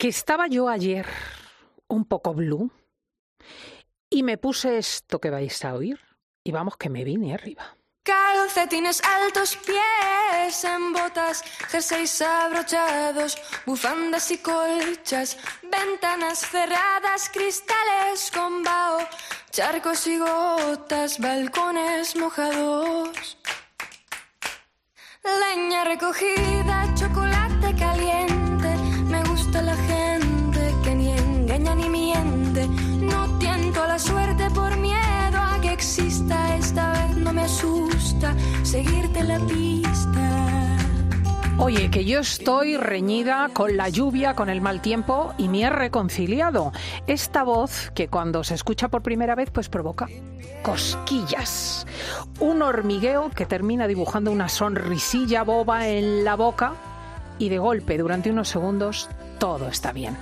que estaba yo ayer un poco blue y me puse esto que vais a oír y vamos que me vine arriba. Calcetines altos, pies en botas, jerseys abrochados, bufandas y colchas, ventanas cerradas, cristales con vaho, charcos y gotas, balcones mojados. Leña recogida, chocolate caliente, seguirte la pista. Oye, que yo estoy reñida con la lluvia, con el mal tiempo y me he reconciliado. Esta voz que cuando se escucha por primera vez pues provoca cosquillas. Un hormigueo que termina dibujando una sonrisilla boba en la boca y de golpe durante unos segundos todo está bien.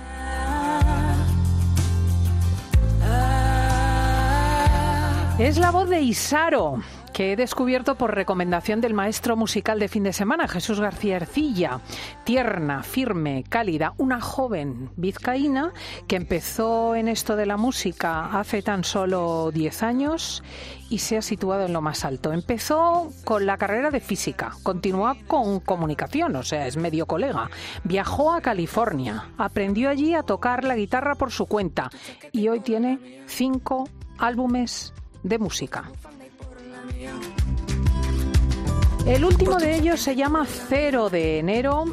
Es la voz de Isaro, que he descubierto por recomendación del maestro musical de fin de semana, Jesús García Ercilla. Tierna, firme, cálida, una joven vizcaína que empezó en esto de la música hace tan solo 10 años y se ha situado en lo más alto. Empezó con la carrera de física, continuó con comunicación, o sea, es medio colega. Viajó a California, aprendió allí a tocar la guitarra por su cuenta y hoy tiene cinco álbumes de música. El último de ellos se llama Cero de enero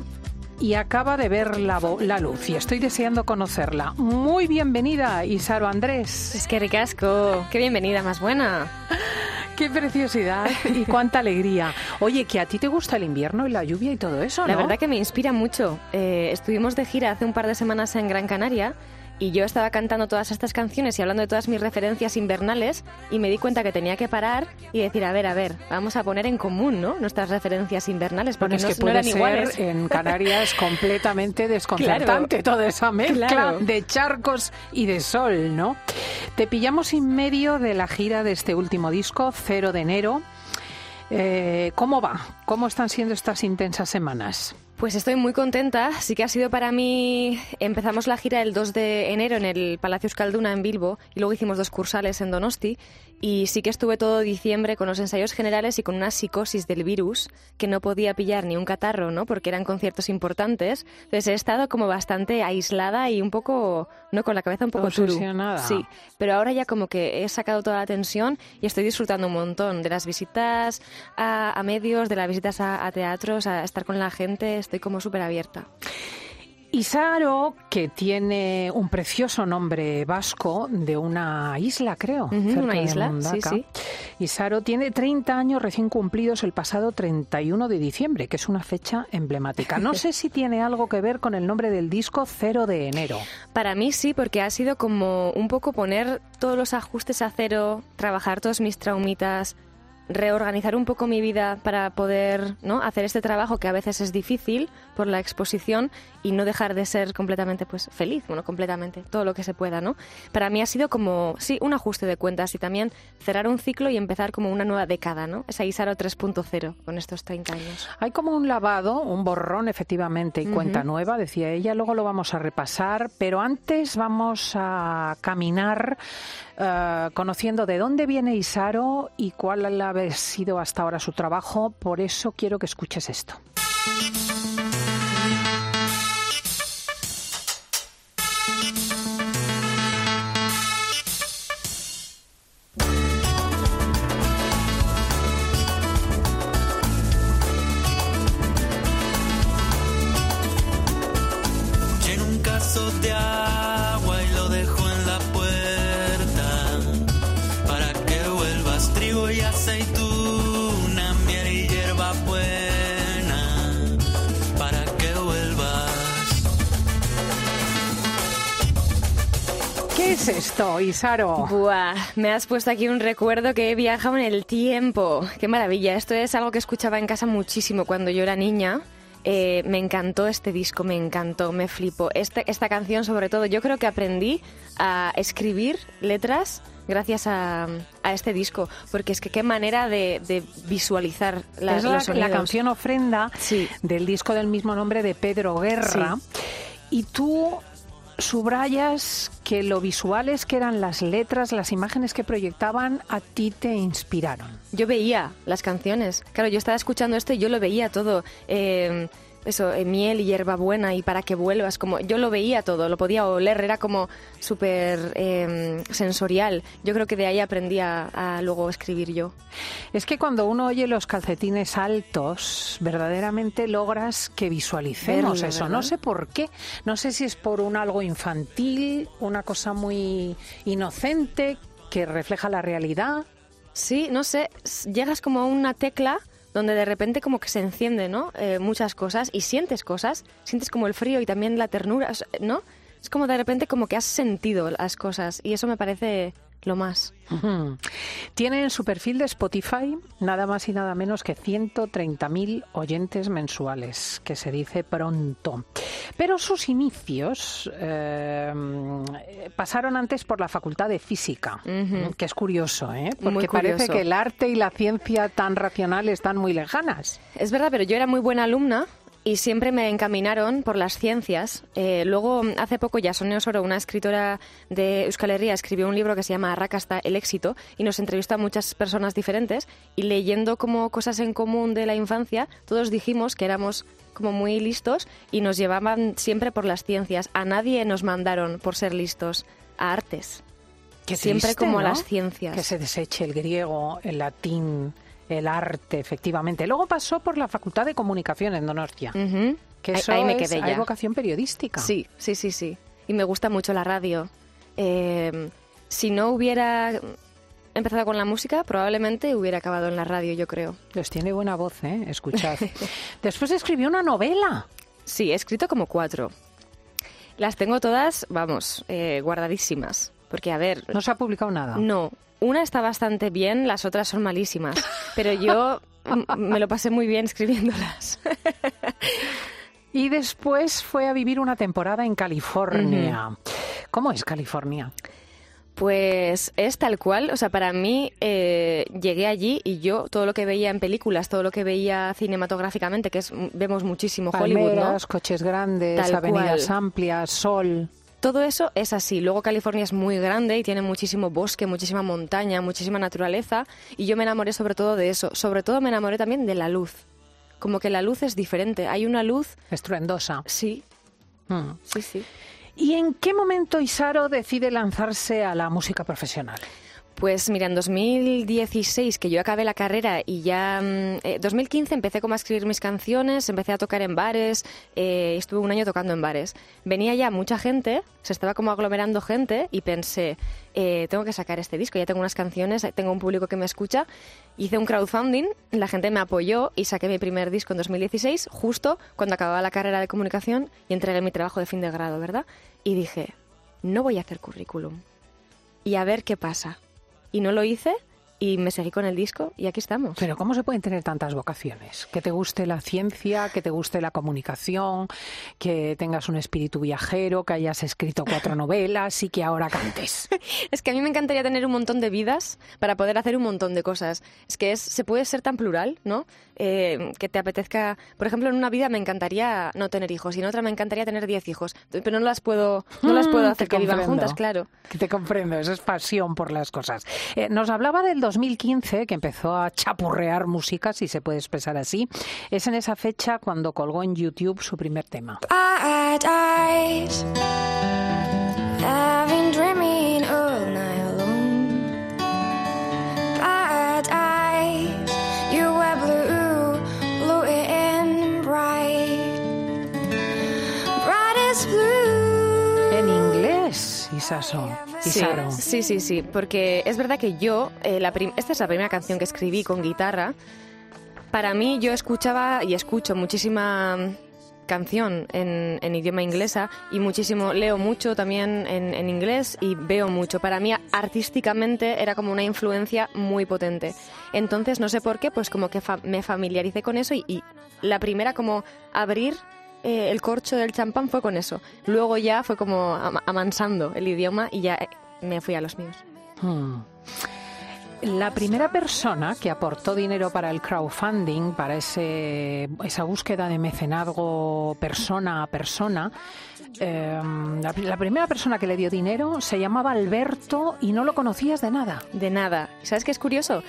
y acaba de ver la, la, luz y estoy deseando conocerla. Muy bienvenida, Isaro Andrés. Es que ricasco, qué bienvenida más buena. Qué preciosidad y cuánta alegría. Oye, que a ti te gusta el invierno y la lluvia y todo eso, ¿no? La verdad que me inspira mucho. Eh, estuvimos de gira hace un par de semanas en Gran Canaria y yo estaba cantando todas estas canciones y hablando de todas mis referencias invernales y me di cuenta que tenía que parar y decir, a ver, a ver, vamos a poner en común, ¿no? Nuestras referencias invernales porque bueno, es que no, puede eran ser iguales. en Canarias completamente desconcertante Claro. toda esa mezcla Claro. de charcos y de sol, ¿no? Te pillamos en medio de la gira de este último disco, Cero de enero. Eh, ¿Cómo va? ¿Cómo están siendo estas intensas semanas? Pues estoy muy contenta. Sí que ha sido para mí. Empezamos la gira el 2 de enero en el Palacio Euskalduna en Bilbo y luego hicimos dos cursales en Donosti. Y sí que estuve todo diciembre con los ensayos generales y con una psicosis del virus que no podía pillar ni un catarro, ¿no? Porque eran conciertos importantes. Entonces he estado como bastante aislada y un poco, ¿no? Con la cabeza un poco turu. Sí, pero ahora ya como que he sacado toda la tensión y estoy disfrutando un montón de las visitas a, a medios, de las visitas a, a teatros, a estar con la gente. Estoy como súper abierta. Isaro, que tiene un precioso nombre vasco de una isla, creo. Cerca una de isla, Mundaka. sí, Isaro tiene 30 años recién cumplidos el pasado 31 de diciembre, que es una fecha emblemática. No sé si tiene algo que ver con el nombre del disco Cero de enero. Para mí sí, porque ha sido como un poco poner todos los ajustes a cero, trabajar todos mis traumitas, reorganizar un poco mi vida para poder ¿no? hacer este trabajo que a veces es difícil por la exposición y no dejar de ser completamente pues feliz, bueno, completamente, todo lo que se pueda, ¿no? Para mí ha sido como, sí, un ajuste de cuentas y también cerrar un ciclo y empezar como una nueva década, ¿no? Esa Isaro 3.0 con estos 30 años. Hay como un lavado, un borrón efectivamente y cuenta nueva, decía ella, luego lo vamos a repasar, pero antes vamos a caminar eh, conociendo de dónde viene Isaro y cuál ha sido hasta ahora su trabajo, por eso quiero que escuches esto. Aceituna, miel y hierba buena para que vuelvas. ¿Qué es esto, Isaro? Buah, me has puesto aquí un recuerdo que he viajado en el tiempo. Qué maravilla. Esto es algo que escuchaba en casa muchísimo cuando yo era niña. Eh, me encantó este disco, me encantó, me flipó. Este- esta canción sobre todo, yo creo que aprendí a escribir letras gracias a, a este disco, porque es que qué manera de, de visualizar la, es la, los la sonidos. canción ofrenda Sí. del disco del mismo nombre de Pedro Guerra. Y tú subrayas que lo visuales que eran las letras, las imágenes que proyectaban, a ti te inspiraron. Yo veía las canciones. Claro, yo estaba escuchando esto y yo lo veía todo. Eh, eso, eh, miel y hierbabuena y para que vuelvas, como yo lo veía todo, lo podía oler, era como súper eh, sensorial. Yo creo que de ahí aprendí a, a, luego escribir yo. Es que cuando uno oye los calcetines altos, verdaderamente logras que visualicemos Verlo, eso. ¿verdad? No sé por qué, no sé si es por un algo infantil, una cosa muy inocente que refleja la realidad. Sí, no sé, llegas como a una tecla donde de repente como que se enciende, ¿no? Eh, muchas cosas y sientes cosas, sientes como el frío y también la ternura, ¿no? Es como de repente como que has sentido las cosas y eso me parece lo más. Tiene en su perfil de Spotify nada más y nada menos que 130.000 oyentes mensuales, que se dice pronto. Pero sus inicios eh, pasaron antes por la Facultad de Física, que es curioso, ¿eh? Porque parece que el arte y la ciencia tan racional están muy lejanas. Es verdad, pero yo era muy buena alumna y siempre me encaminaron por las ciencias. Eh, luego, hace poco, Yasone Osoro, una escritora de Euskal Herria, escribió un libro que se llama Arrakasta, el éxito, y nos entrevistó a muchas personas diferentes. Y leyendo como cosas en común de la infancia, todos dijimos que éramos como muy listos y nos llevaban siempre por las ciencias. A nadie nos mandaron por ser listos, a artes. Qué Siempre triste, como ¿no? las ciencias. Que se deseche el griego, el latín, el arte, efectivamente. Luego pasó por la Facultad de Comunicación en Donostia. Ujú. Que Ahí- eso ahí me es- quedé hay ya. vocación periodística. Sí, sí, sí, sí. Y me gusta mucho la radio. Eh, si no hubiera empezado con la música, probablemente hubiera acabado en la radio, yo creo. Pues tiene buena voz, ¿eh? Escuchad. Después escribió una novela. Sí, he escrito como cuatro. Las tengo todas, vamos, eh, guardadísimas. Porque, a ver, No se ha publicado nada. no, una está bastante bien, las otras son malísimas. Pero yo me lo pasé muy bien escribiéndolas. Y después fue a vivir una temporada en California. ¿Cómo es California? Pues es tal cual, o sea, para mí eh, llegué allí y yo todo lo que veía en películas, todo lo que veía cinematográficamente, que es vemos muchísimo Hollywood, ¿no? Palmeras, coches grandes, Tal avenidas cual. amplias, sol. Todo eso es así. Luego California es muy grande y tiene muchísimo bosque, muchísima montaña, muchísima naturaleza y yo me enamoré sobre todo de eso. Sobre todo me enamoré también de la luz. Como que la luz es diferente. Hay una luz, Estruendosa. sí, Mm. sí, sí. ¿Y en qué momento Isaro decide lanzarse a la música profesional? Pues mira, en 2016 que yo acabé la carrera y ya... mm, eh, 2015 empecé como a escribir mis canciones, empecé a tocar en bares, eh, estuve un año tocando en bares. Venía ya mucha gente, se estaba como aglomerando gente y pensé, eh, tengo que sacar este disco, ya tengo unas canciones, tengo un público que me escucha. Hice un crowdfunding, la gente me apoyó y saqué mi primer disco en 2016, justo cuando acababa la carrera de comunicación y entregué mi trabajo de fin de grado, ¿verdad? Y dije, no voy a hacer currículum y a ver qué pasa. Y no lo hice y me seguí con el disco y aquí estamos. Pero ¿cómo se pueden tener tantas vocaciones? Que te guste la ciencia, que te guste la comunicación, que tengas un espíritu viajero, que hayas escrito cuatro novelas y que ahora cantes. Es que a mí me encantaría tener un montón de vidas para poder hacer un montón de cosas. Es que es, se puede ser tan plural, ¿no? Eh, que te apetezca... Por ejemplo, en una vida me encantaría no tener hijos y en otra me encantaría tener diez hijos. Pero no las puedo, no las puedo Mm, hacer te que vivan comprendo. juntas, claro. Que te comprendo, eso es pasión por las cosas. Eh, nos hablaba del 2015, que empezó a chapurrear música, si se puede expresar así. Es en esa fecha cuando colgó en YouTube su primer tema. Isaro. Sí, sí, sí, sí, porque es verdad que yo, eh, la esta es la primera canción que escribí con guitarra. Para mí yo escuchaba y escucho muchísima mm, canción en, en idioma inglesa y muchísimo, leo mucho también en, en inglés y veo mucho. Para mí artísticamente era como una influencia muy potente. Entonces no sé por qué, pues como que fa- me familiaricé con eso y, y la primera como abrir eh, el corcho del champán fue con eso. Luego ya fue como ama- amansando el idioma y ya eh, me fui a los míos. Hmm. La primera persona que aportó dinero para el crowdfunding, para ese, esa búsqueda de mecenazgo persona a persona, eh, la, la primera persona que le dio dinero se llamaba Alberto y no lo conocías de nada. De nada. ¿Sabes qué es curioso?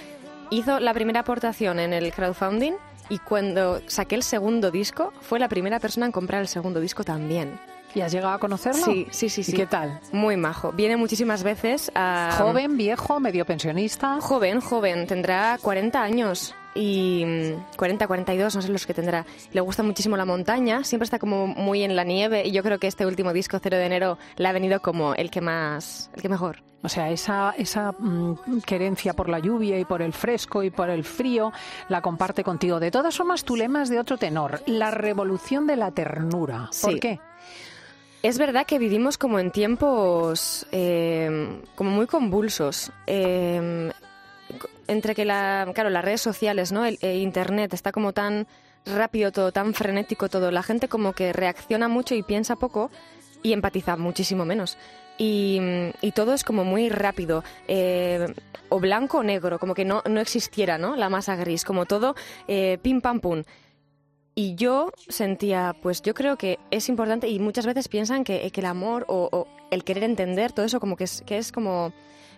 Hizo la primera aportación en el crowdfunding y cuando saqué el segundo disco, fue la primera persona en comprar el segundo disco también. ¿Y has llegado a conocerlo? Sí, sí, sí. ¿Y sí. qué tal? Muy majo. Viene muchísimas veces a... ¿Joven, viejo, medio pensionista? Joven, joven. Tendrá 40 años y mm, 40, 42, no sé los que tendrá. Le gusta muchísimo la montaña, siempre está como muy en la nieve y yo creo que este último disco, 0 de enero, le ha venido como el que más, el que mejor. O sea, esa, esa mm, querencia por la lluvia y por el fresco y por el frío la comparte contigo. De todas formas, tu lema es de otro tenor, la revolución de la ternura. ¿Por Sí. qué? Es verdad que vivimos como en tiempos eh, como muy convulsos. eh, entre que la, claro, las redes sociales, ¿no? El, Internet está como tan rápido todo, tan frenético todo. La gente como que reacciona mucho y piensa poco y empatiza muchísimo menos. Y, y todo es como muy rápido, eh, o blanco o negro, como que no, no existiera, ¿no? La masa gris, como todo eh, pim pam pum. Y yo sentía, pues yo creo que es importante y muchas veces piensan que, que el amor o, el querer entender todo eso como que es, que es como,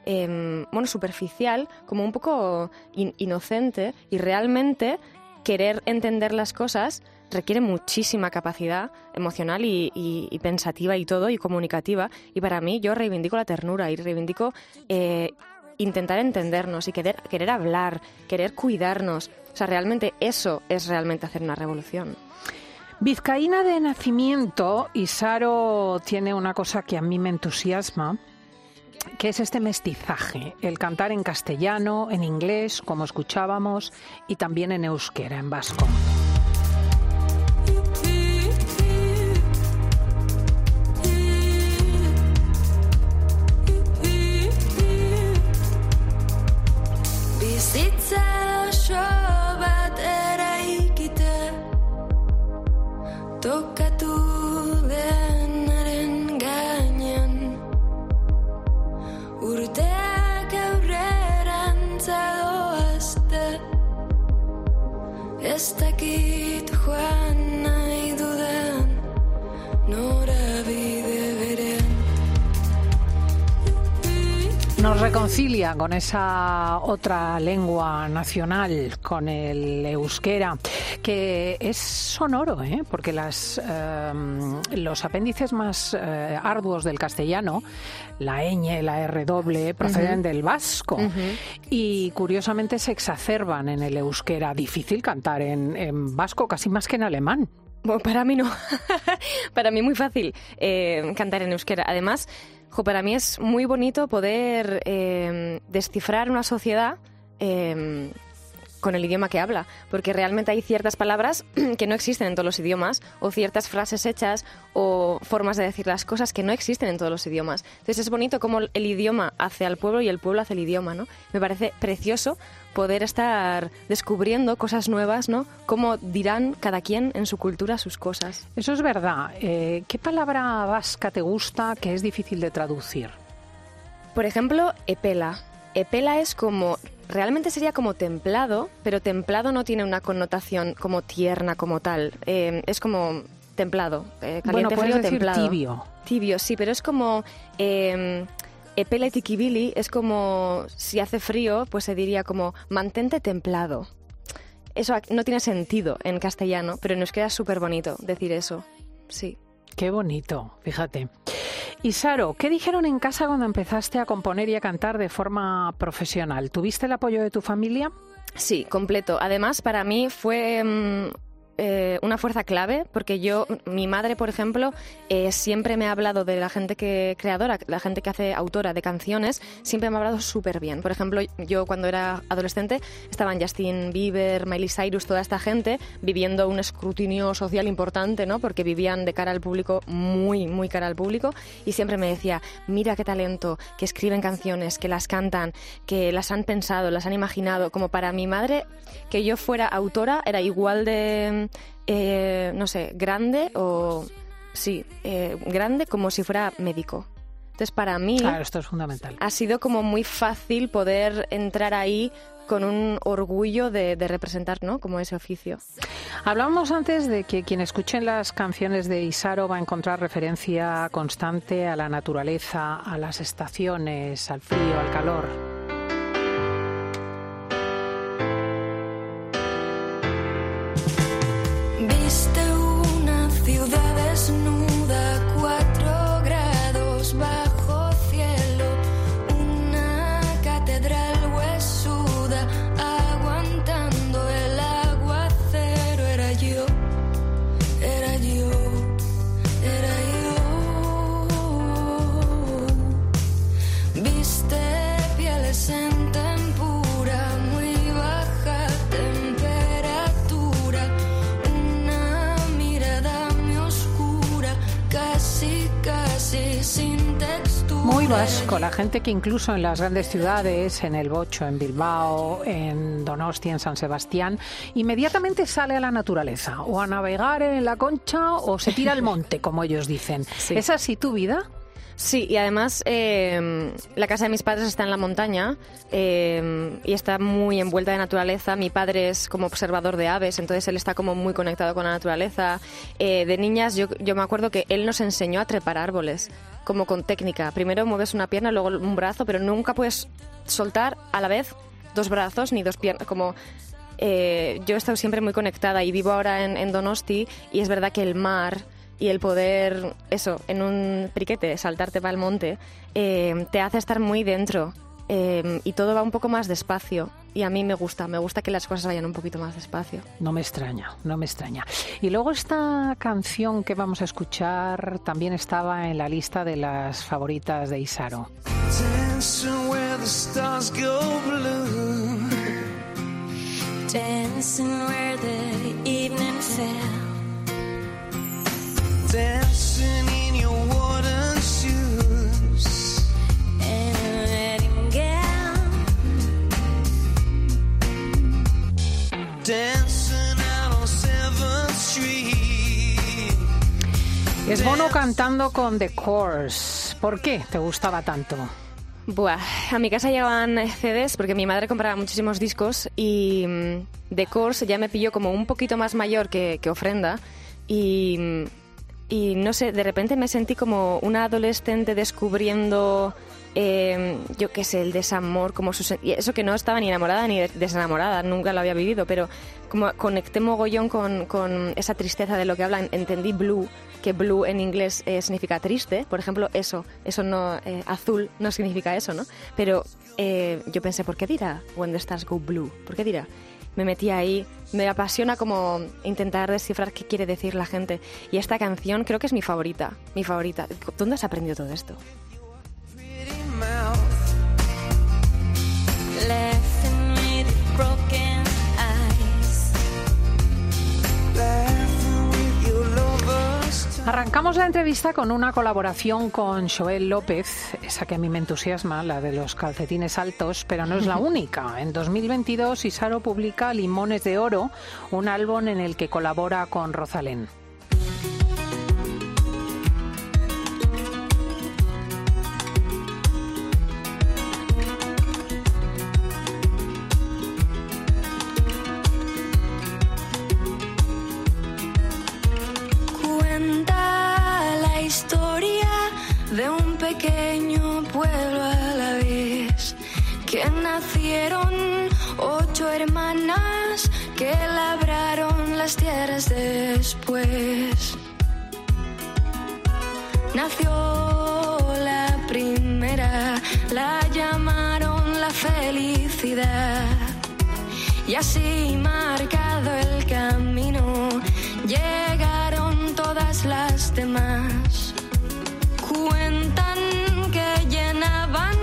em, bueno, superficial, como un poco in- inocente y realmente querer entender las cosas requiere muchísima capacidad emocional y, y- y pensativa y todo y comunicativa. Y para mí yo reivindico la ternura y reivindico eh, intentar entendernos y querer, querer hablar, querer cuidarnos. O sea, realmente eso es realmente hacer una revolución. Vizcaína de nacimiento, Isaro tiene una cosa que a mí me entusiasma, que es este mestizaje, el cantar en castellano, en inglés, como escuchábamos, y también en euskera, en vasco. Con esa otra lengua nacional, con el euskera, que es sonoro, ¿eh? porque las, eh, los apéndices más eh, arduos del castellano, la ñ, la R doble, proceden del vasco y curiosamente se exacerban en el euskera. Difícil cantar en, en vasco, casi más que en alemán. Bueno, para mí no. para mí muy fácil eh, cantar en euskera. Además, jo, para mí es muy bonito poder eh, descifrar una sociedad eh, con el idioma que habla, porque realmente hay ciertas palabras que no existen en todos los idiomas, o ciertas frases hechas, o formas de decir las cosas que no existen en todos los idiomas. Entonces es bonito cómo el idioma hace al pueblo y el pueblo hace el idioma, ¿no? Me parece precioso poder estar descubriendo cosas nuevas, ¿no? Cómo dirán cada quien en su cultura sus cosas. Eso es verdad. Eh, ¿Qué palabra vasca te gusta que es difícil de traducir? Por ejemplo, epela. Epela es como, realmente sería como templado, pero templado no tiene una connotación como tierna, como tal. Eh, es como templado, eh, Bueno, caliente, puedes frío, decir templado. tibio. Tibio, sí, pero es como... Eh, epela y tikibili es como, si hace frío, pues se diría como mantente templado. Eso no tiene sentido en castellano, pero nos queda súper bonito decir eso. Sí. Qué bonito, fíjate. Y Saro, ¿qué dijeron en casa cuando empezaste a componer y a cantar de forma profesional? ¿Tuviste el apoyo de tu familia? Sí, completo. Además, para mí fue mm, eh, una fuerza clave porque yo, mi madre, por ejemplo, eh, siempre me ha hablado de la gente que creadora, la gente que hace autora de canciones, siempre me ha hablado súper bien. Por ejemplo, yo cuando era adolescente estaban Justin Bieber, Miley Cyrus, toda esta gente viviendo un escrutinio social importante, ¿no? Porque vivían de cara al público, muy, muy cara al público, y siempre me decía, mira qué talento, que escriben canciones, que las cantan, que las han pensado, las han imaginado. Como para mi madre, que yo fuera autora era igual de, eh, no sé, grande o, sí, eh, grande como si fuera médico. Entonces, para mí, Claro, esto es fundamental. ha sido como muy fácil poder entrar ahí con un orgullo de, de representar, ¿no? Como ese oficio. Hablábamos antes de que quien escuche las canciones de Isaro va a encontrar referencia constante a la naturaleza, a las estaciones, al frío, al calor. Muy vasco, la gente que incluso en las grandes ciudades, en el Bocho, en Bilbao, en Donostia, en San Sebastián, inmediatamente sale a la naturaleza, o a navegar en la concha, o se tira al monte, como ellos dicen. Sí. ¿Es así tu vida? Sí, y además eh, la casa de mis padres está en la montaña eh, y está muy envuelta de naturaleza. Mi padre es como observador de aves, entonces él está como muy conectado con la naturaleza. Eh, de niñas yo, yo me acuerdo que él nos enseñó a trepar árboles, como con técnica. Primero mueves una pierna, luego un brazo, pero nunca puedes soltar a la vez dos brazos ni dos piernas, como... eh, yo he estado siempre muy conectada y vivo ahora en Donosti y es verdad que el mar y el poder, eso, en un priquete, saltarte para el monte, eh, te hace estar muy dentro eh, y todo va un poco más despacio. Y a mí me gusta, me gusta que las cosas vayan un poquito más despacio. No me extraña, no me extraña. Y luego esta canción que vamos a escuchar también estaba en la lista de las favoritas de Isaro. Dancing where the stars go blue. Dancing where the evening fell. Es Bono cantando con The Course. ¿Por qué te gustaba tanto? Buah, a mi casa llegaban CDs porque mi madre compraba muchísimos discos y mm, The Course ya me pilló como un poquito más mayor que, que Ofrenda y, mm, y no sé, de repente me sentí como una adolescente descubriendo, eh, yo qué sé, el desamor, como su, eso que no estaba ni enamorada ni des- desenamorada, nunca lo había vivido, pero como conecté mogollón con, con esa tristeza de lo que hablan, entendí blue, que blue en inglés eh, significa triste, por ejemplo, eso, eso no, eh, azul no significa eso, ¿no? Pero eh, yo pensé, ¿por qué dirá When the Stars Go Blue? ¿Por qué dirá? Me metí ahí, me apasiona como intentar descifrar qué quiere decir la gente. Y esta canción creo que es mi favorita, mi favorita. ¿Dónde has aprendido todo esto? Arrancamos la entrevista con una colaboración con Joel López, esa que a mí me entusiasma, la de los calcetines altos, pero no es la única. En 2022 Isaro publica Limones de Oro, un álbum en el que colabora con Rosalén. Así marcado el camino, llegaron todas las demás. Cuentan que llenaban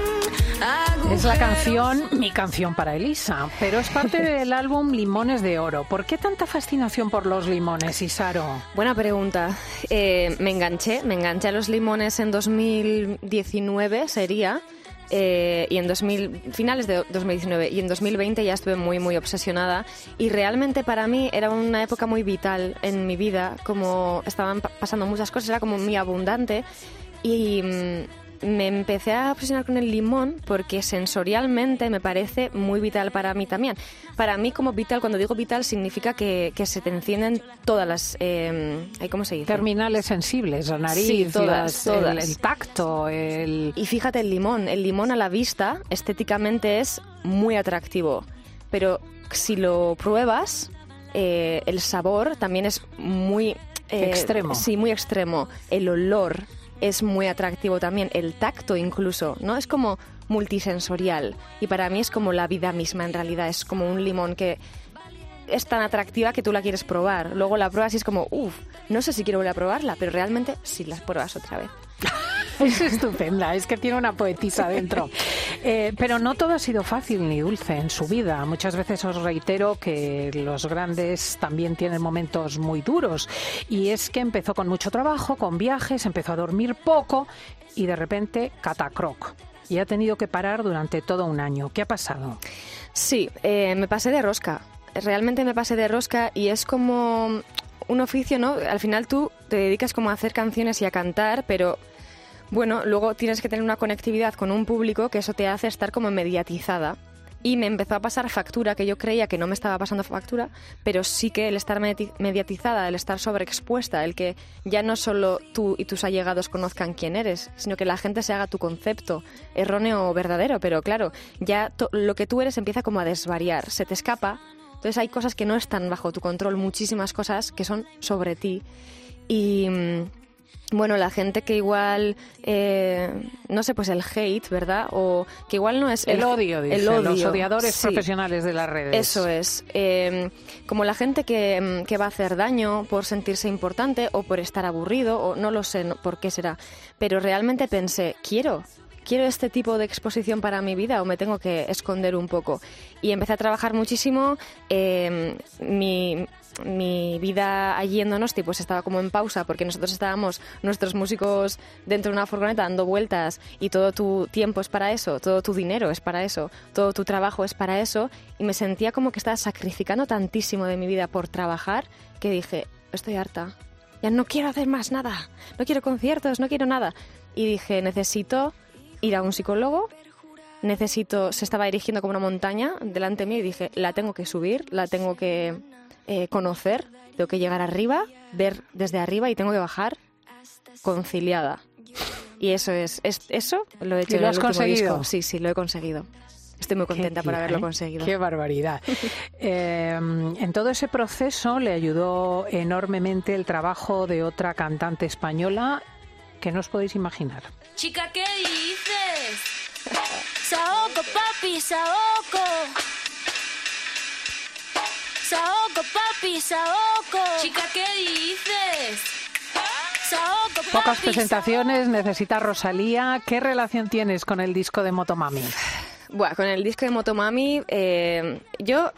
Es la agujeros. canción, mi canción para Elisa, pero es parte del álbum Limones de Oro. ¿Por qué tanta fascinación por los limones, Isaro? Buena pregunta. Eh, me enganché, me enganché a los limones en 2019, sería. Eh, y en 2000, finales de 2019 y en 2020 ya estuve muy muy obsesionada. Y realmente para mí era una época muy vital en mi vida como estaban pa- pasando muchas cosas era como muy abundante. Y, mm, me empecé a obsesionar con el limón porque sensorialmente me parece muy vital para mí también. Para mí como vital, cuando digo vital, significa que, que se te encienden todas las... Eh, ¿Cómo se dice? Terminales sensibles, la nariz, Sí, todas, las- todas. El, el tacto, el... Y fíjate el limón, el limón a la vista estéticamente es muy atractivo, pero si lo pruebas, eh, el sabor también es muy... eh, Extremo. Sí, muy extremo. El olor es muy atractivo también, el tacto incluso, ¿no? Es como multisensorial y para mí es como la vida misma en realidad, es como un limón que es tan atractiva que tú la quieres probar. Luego la pruebas y es como, uff, no sé si quiero volver a probarla, pero realmente sí las pruebas otra vez. Es estupenda, es que tiene una poetisa dentro. Eh, pero no todo ha sido fácil ni dulce en su vida. Muchas veces os reitero que los grandes también tienen momentos muy duros. Y es que empezó con mucho trabajo, con viajes, empezó a dormir poco y de repente catacroc. Y ha tenido que parar durante todo un año. ¿Qué ha pasado? Sí, eh, me pasé de rosca. Realmente me pasé de rosca y es como un oficio, ¿no? Al final tú te dedicas como a hacer canciones y a cantar, pero bueno, luego tienes que tener una conectividad con un público que eso te hace estar como mediatizada. Y me empezó a pasar factura, que yo creía que no me estaba pasando factura, pero sí que el estar medi- mediatizada, el estar sobreexpuesta, el que ya no solo tú y tus allegados conozcan quién eres, sino que la gente se haga tu concepto, erróneo o verdadero, pero claro, ya lo que tú eres empieza como a desvariar, se te escapa, entonces hay cosas que no están bajo tu control, muchísimas cosas que son sobre ti. Y mm, bueno, la gente que igual, eh, no sé, pues el hate, ¿verdad? O que igual no es El, odio, dice, el odio, los odiadores sí. profesionales de las redes. Eso es. Eh, como la gente que, mm, que va a hacer daño por sentirse importante o por estar aburrido, o no lo sé no- por qué será. Pero realmente pensé, quiero, quiero este tipo de exposición para mi vida o me tengo que esconder un poco. Y empecé a trabajar muchísimo. eh, mi, mi vida allí en Donosti pues estaba como en pausa porque nosotros estábamos nuestros músicos dentro de una furgoneta dando vueltas y todo tu tiempo es para eso, todo tu dinero es para eso, todo tu trabajo es para eso y me sentía como que estaba sacrificando tantísimo de mi vida por trabajar que dije, estoy harta, ya no quiero hacer más nada, no quiero conciertos, no quiero nada. Y dije, necesito ir a un psicólogo, necesito, se estaba dirigiendo como una montaña delante mío y dije, la tengo que subir, la tengo que eh, conocer, tengo que llegar arriba, ver desde arriba y tengo que bajar conciliada. Y eso es, es eso lo he hecho ¿Y lo has conseguido? disco. Sí, sí, lo he conseguido. Estoy muy contenta por haberlo ¿eh? conseguido. Qué barbaridad. Eh, en todo ese proceso le ayudó enormemente el trabajo de otra cantante española que no os podéis imaginar. Chica, ¿qué dices? Saoco, papi, Saoco. Saoco, papi, Saoco. Chica, ¿qué dices? Saoco, papi. Pocas presentaciones, necesita Rosalía. ¿Qué relación tienes con el disco de Motomami? Buah, con el disco de Motomami, eh, yo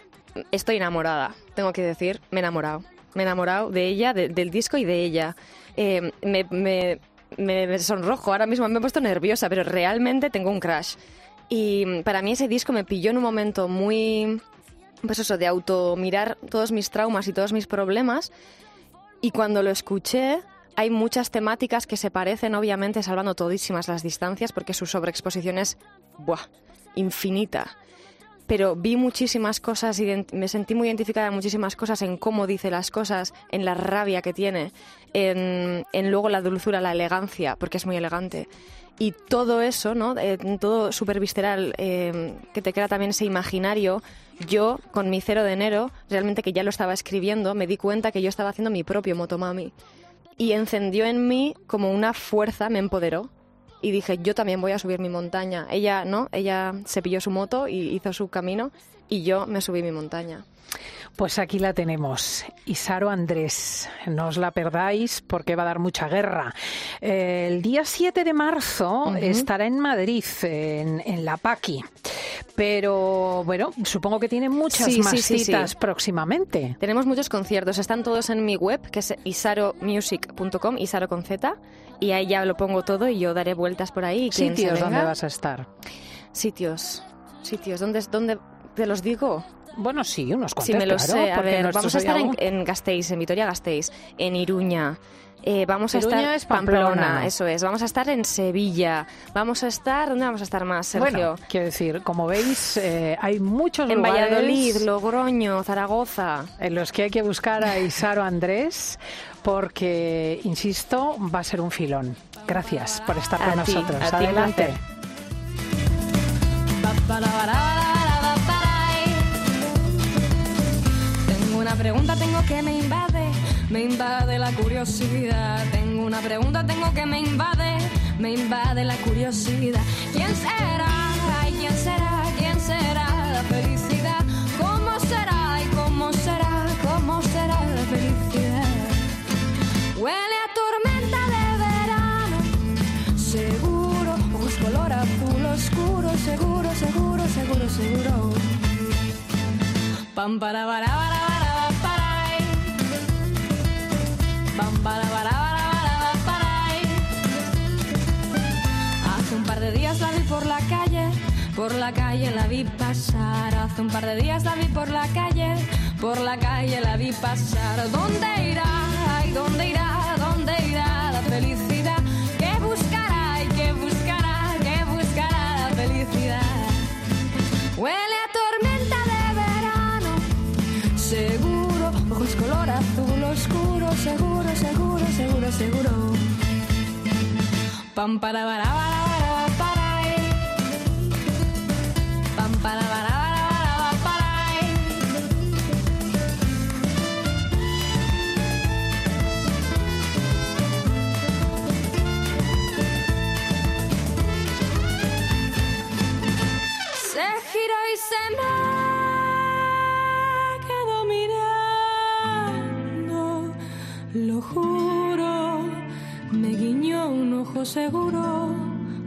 estoy enamorada, tengo que decir, me he enamorado. Me he enamorado de ella, de- del disco y de ella. Eh, me, me- me- me sonrojo, ahora mismo me he puesto nerviosa, pero realmente tengo un crash. Y para mí ese disco me pilló en un momento muy, pues eso, de auto mirar todos mis traumas y todos mis problemas. Y cuando lo escuché, hay muchas temáticas que se parecen, obviamente, salvando todísimas las distancias, porque su sobreexposición es, buah, infinita. Pero vi muchísimas cosas, ident- me sentí muy identificada en muchísimas cosas, en cómo dice las cosas, en la rabia que tiene, en, en luego la dulzura, la elegancia, porque es muy elegante. Y todo eso, ¿no? Eh, todo súper visceral, eh, que te crea también ese imaginario. Yo, con mi cero de enero, realmente que ya lo estaba escribiendo, me di cuenta que yo estaba haciendo mi propio Motomami. Y encendió en mí como una fuerza, me empoderó. Y dije, yo también voy a subir mi montaña. Ella, ¿no? Ella se pilló su moto y hizo su camino. Y yo me subí mi montaña. Pues aquí la tenemos, Isaro Andrés. No os la perdáis porque va a dar mucha guerra. El día 7 de marzo estará en Madrid, en, en La Paqui. Pero bueno, supongo que tiene muchas Sí, más sí, sí, sí. citas próximamente. Tenemos muchos conciertos, están todos en mi web, que es isaromusic.com, isaro con Z, y ahí ya lo pongo todo y yo daré vueltas por ahí. Sitios venga- vas a estar. Sitios, sitios, ¿dónde, dónde te los digo? Bueno, sí, unos cuantos, Si me lo claro, sé, a ver, vamos a estar en, en Gasteiz, en Vitoria Gasteiz, en Iruña, Eh, vamos a Iruña estar es Pamplona. eso es. Vamos a estar en Sevilla. Vamos a estar, ¿dónde vamos a estar más, Sergio? Bueno, quiero decir, como veis, eh, hay muchos en lugares Valladolid, Logroño, Zaragoza. en los que hay que buscar a Isaro Andrés porque, insisto, va a ser un filón. Gracias por estar con ti, nosotros. a ti, Adelante. placer. Pregunta, tengo que me invade, me invade la curiosidad. Tengo una pregunta, tengo que me invade, me invade la curiosidad. ¿Quién será? Ay, ¿quién será? ¿Quién será la felicidad? ¿Cómo será? ¿Y cómo será? ¿Cómo será la felicidad? Huele a tormenta de verano, seguro, ojos color azul oscuro, seguro, seguro, seguro, seguro. Pam para para para calle la vi pasar. Hace un par de días la vi por la calle, por la calle la vi pasar. ¿Dónde irá? ¿dónde irá? ¿Dónde irá la felicidad? ¿Qué buscará? ¿Y qué buscará? ¿Qué buscará la felicidad? Huele a tormenta de verano, seguro, ojos color azul oscuro, seguro, seguro, seguro, seguro. Pam para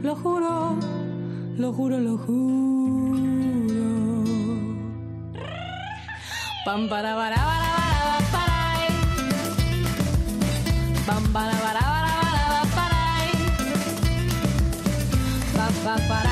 Lo juro, lo juro, lo juro. Pam para para para para parai. Pam para para para para parai. Pa pa parai,